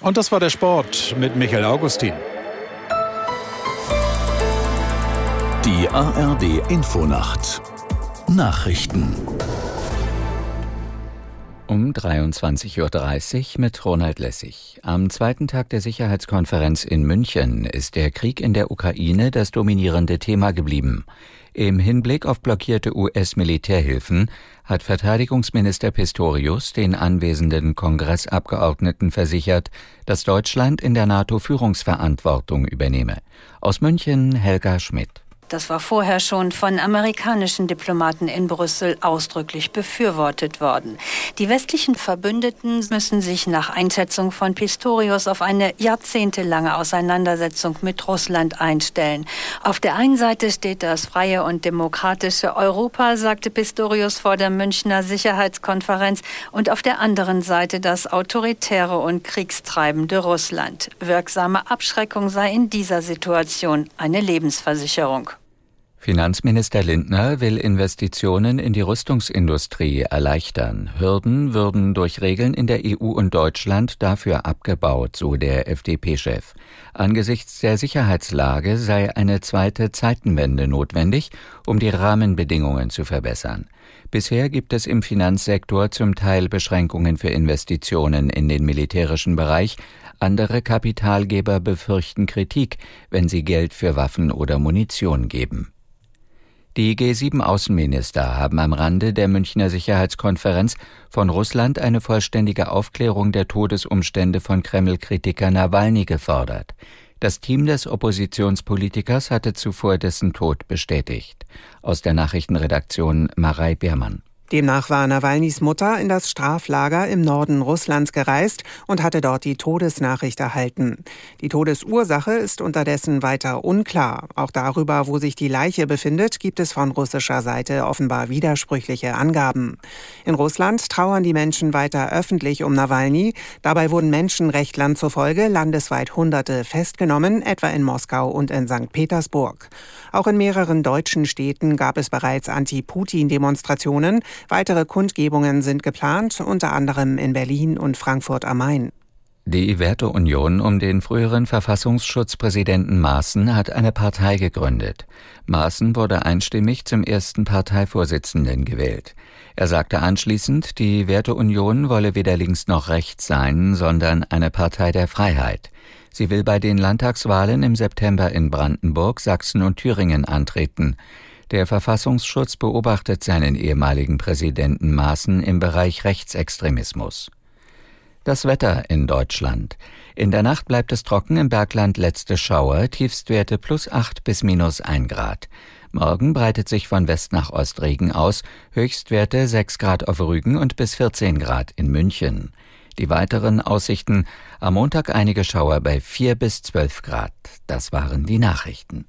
Und das war der Sport mit Michael Augustin. Die ARD Infonacht Nachrichten um 23.30 Uhr mit Ronald Lessig. Am zweiten Tag der Sicherheitskonferenz in München ist der Krieg in der Ukraine das dominierende Thema geblieben. Im Hinblick auf blockierte US-Militärhilfen hat Verteidigungsminister Pistorius den anwesenden Kongressabgeordneten versichert, dass Deutschland in der NATO Führungsverantwortung übernehme. Aus München Helga Schmidt. Das war vorher schon von amerikanischen Diplomaten in Brüssel ausdrücklich befürwortet worden. Die westlichen Verbündeten müssen sich nach Einschätzung von Pistorius auf eine jahrzehntelange Auseinandersetzung mit Russland einstellen. Auf der einen Seite steht das freie und demokratische Europa, sagte Pistorius vor der Münchner Sicherheitskonferenz, und auf der anderen Seite das autoritäre und kriegstreibende Russland. Wirksame Abschreckung sei in dieser Situation eine Lebensversicherung. Finanzminister Lindner will Investitionen in die Rüstungsindustrie erleichtern. Hürden würden durch Regeln in der EU und Deutschland dafür abgebaut, so der FDP-Chef. Angesichts der Sicherheitslage sei eine zweite Zeitenwende notwendig, um die Rahmenbedingungen zu verbessern. Bisher gibt es im Finanzsektor zum Teil Beschränkungen für Investitionen in den militärischen Bereich. Andere Kapitalgeber befürchten Kritik, wenn sie Geld für Waffen oder Munition geben. Die G7-Außenminister haben am Rande der Münchner Sicherheitskonferenz von Russland eine vollständige Aufklärung der Todesumstände von Kreml-Kritiker Nawalny gefordert. Das Team des Oppositionspolitikers hatte zuvor dessen Tod bestätigt. Aus der Nachrichtenredaktion Marei Beermann. Demnach war Nawalnys Mutter in das Straflager im Norden Russlands gereist und hatte dort die Todesnachricht erhalten. Die Todesursache ist unterdessen weiter unklar. Auch darüber, wo sich die Leiche befindet, gibt es von russischer Seite offenbar widersprüchliche Angaben. In Russland trauern die Menschen weiter öffentlich um Nawalny. Dabei wurden Menschenrechtlern zufolge landesweit Hunderte festgenommen, etwa in Moskau und in St. Petersburg. Auch in mehreren deutschen Städten gab es bereits Anti-Putin-Demonstrationen. Weitere Kundgebungen sind geplant, unter anderem in Berlin und Frankfurt am Main. Die Werteunion um den früheren Verfassungsschutzpräsidenten Maaßen hat eine Partei gegründet. Maaßen wurde einstimmig zum ersten Parteivorsitzenden gewählt. Er sagte anschließend, die Werteunion wolle weder links noch rechts sein, sondern eine Partei der Freiheit. Sie will bei den Landtagswahlen im September in Brandenburg, Sachsen und Thüringen antreten. Der Verfassungsschutz beobachtet seinen ehemaligen Präsidenten Maaßen im Bereich Rechtsextremismus. Das Wetter in Deutschland. In der Nacht bleibt es trocken im Bergland letzte Schauer, Tiefstwerte plus 8 bis minus 1 Grad. Morgen breitet sich von West nach Ost Regen aus, Höchstwerte 6 Grad auf Rügen und bis 14 Grad in München. Die weiteren Aussichten am Montag einige Schauer bei 4 bis 12 Grad. Das waren die Nachrichten.